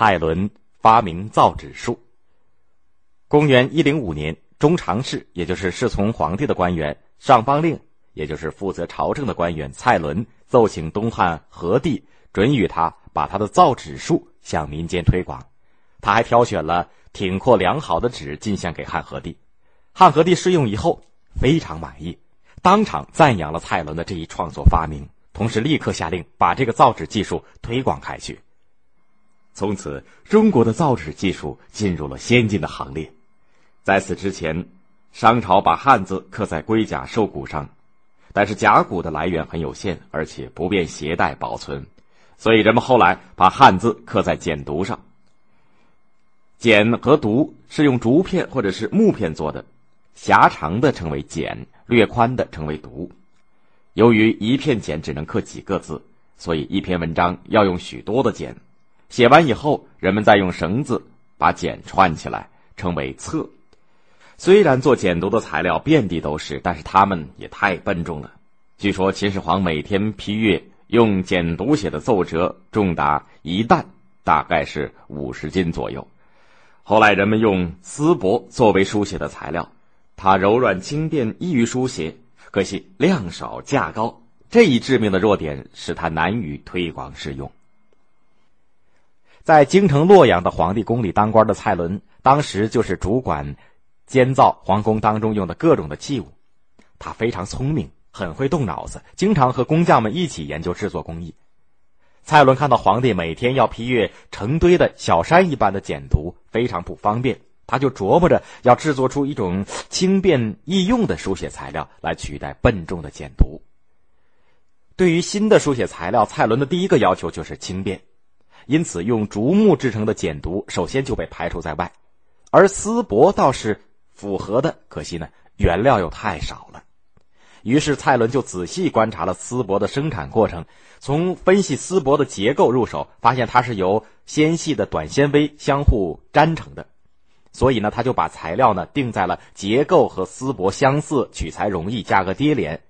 蔡伦发明造纸术。公元一零五年，中常侍，也就是侍从皇帝的官员上邦令，也就是负责朝政的官员蔡伦，奏请东汉和帝准予他把他的造纸术向民间推广。他还挑选了挺阔良好的纸进献给汉和帝。汉和帝试用以后非常满意，当场赞扬了蔡伦的这一创作发明，同时立刻下令把这个造纸技术推广开去。从此，中国的造纸技术进入了先进的行列。在此之前，商朝把汉字刻在龟甲兽骨上，但是甲骨的来源很有限，而且不便携带保存，所以人们后来把汉字刻在简牍上。简和牍是用竹片或者是木片做的，狭长的称为简，略宽的称为牍。由于一片简只能刻几个字，所以一篇文章要用许多的简。写完以后，人们再用绳子把简串起来，称为册。虽然做简牍的材料遍地都是，但是它们也太笨重了。据说秦始皇每天批阅用简牍写的奏折重达一担，大概是五十斤左右。后来人们用丝帛作为书写的材料，它柔软轻便，易于书写，可惜量少价高。这一致命的弱点使它难于推广使用。在京城洛阳的皇帝宫里当官的蔡伦，当时就是主管监造皇宫当中用的各种的器物。他非常聪明，很会动脑子，经常和工匠们一起研究制作工艺。蔡伦看到皇帝每天要批阅成堆的小山一般的简牍，非常不方便，他就琢磨着要制作出一种轻便易用的书写材料来取代笨重的简牍。对于新的书写材料，蔡伦的第一个要求就是轻便。因此，用竹木制成的简牍首先就被排除在外，而丝帛倒是符合的。可惜呢，原料又太少了。于是，蔡伦就仔细观察了丝帛的生产过程，从分析丝帛的结构入手，发现它是由纤细的短纤维相互粘成的。所以呢，他就把材料呢定在了结构和丝帛相似、取材容易、价格低廉。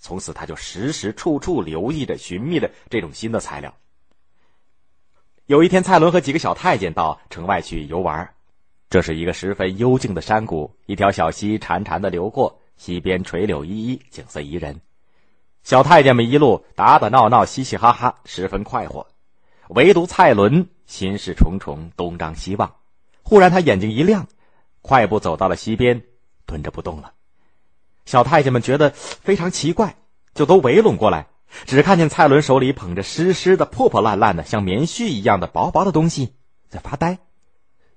从此，他就时时处处留意着、寻觅着这种新的材料。有一天，蔡伦和几个小太监到城外去游玩。这是一个十分幽静的山谷，一条小溪潺潺的流过，溪边垂柳依依，景色宜人。小太监们一路打打闹闹，嘻嘻哈哈，十分快活。唯独蔡伦心事重重，东张西望。忽然，他眼睛一亮，快步走到了溪边，蹲着不动了。小太监们觉得非常奇怪，就都围拢过来。只看见蔡伦手里捧着湿湿的、破破烂烂的、像棉絮一样的薄薄的东西，在发呆。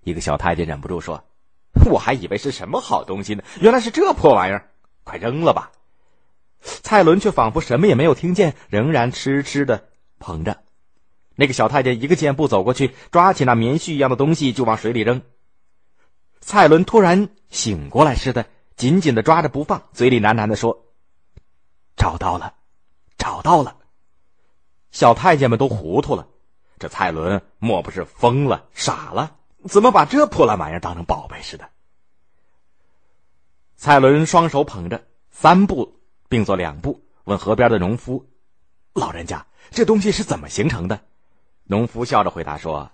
一个小太监忍不住说：“我还以为是什么好东西呢，原来是这破玩意儿，快扔了吧！”蔡伦却仿佛什么也没有听见，仍然痴痴的捧着。那个小太监一个箭步走过去，抓起那棉絮一样的东西就往水里扔。蔡伦突然醒过来似的，紧紧的抓着不放，嘴里喃喃的说：“找到了。”找到了，小太监们都糊涂了。这蔡伦莫不是疯了、傻了？怎么把这破烂玩意儿当成宝贝似的？蔡伦双手捧着，三步并作两步，问河边的农夫：“老人家，这东西是怎么形成的？”农夫笑着回答说：“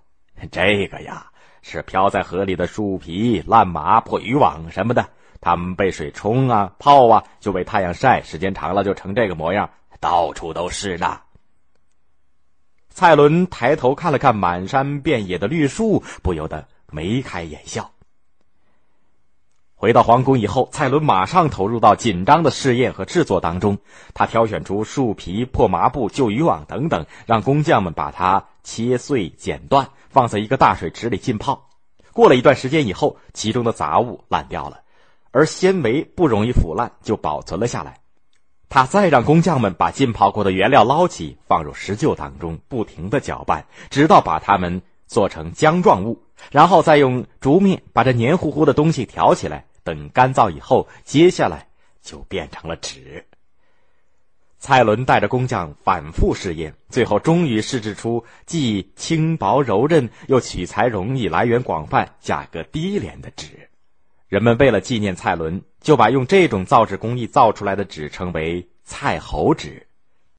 这个呀，是漂在河里的树皮、烂麻、破渔网什么的，它们被水冲啊、泡啊，就被太阳晒，时间长了就成这个模样。”到处都是呢。蔡伦抬头看了看满山遍野的绿树，不由得眉开眼笑。回到皇宫以后，蔡伦马上投入到紧张的试验和制作当中。他挑选出树皮、破麻布、旧渔网等等，让工匠们把它切碎、剪断，放在一个大水池里浸泡。过了一段时间以后，其中的杂物烂掉了，而纤维不容易腐烂，就保存了下来。他再让工匠们把浸泡过的原料捞起，放入石臼当中，不停的搅拌，直到把它们做成浆状物，然后再用竹篾把这黏糊糊的东西挑起来。等干燥以后，接下来就变成了纸。蔡伦带着工匠反复试验，最后终于试制出既轻薄柔韧，又取材容易、来源广泛、价格低廉的纸。人们为了纪念蔡伦，就把用这种造纸工艺造出来的纸称为“蔡侯纸”。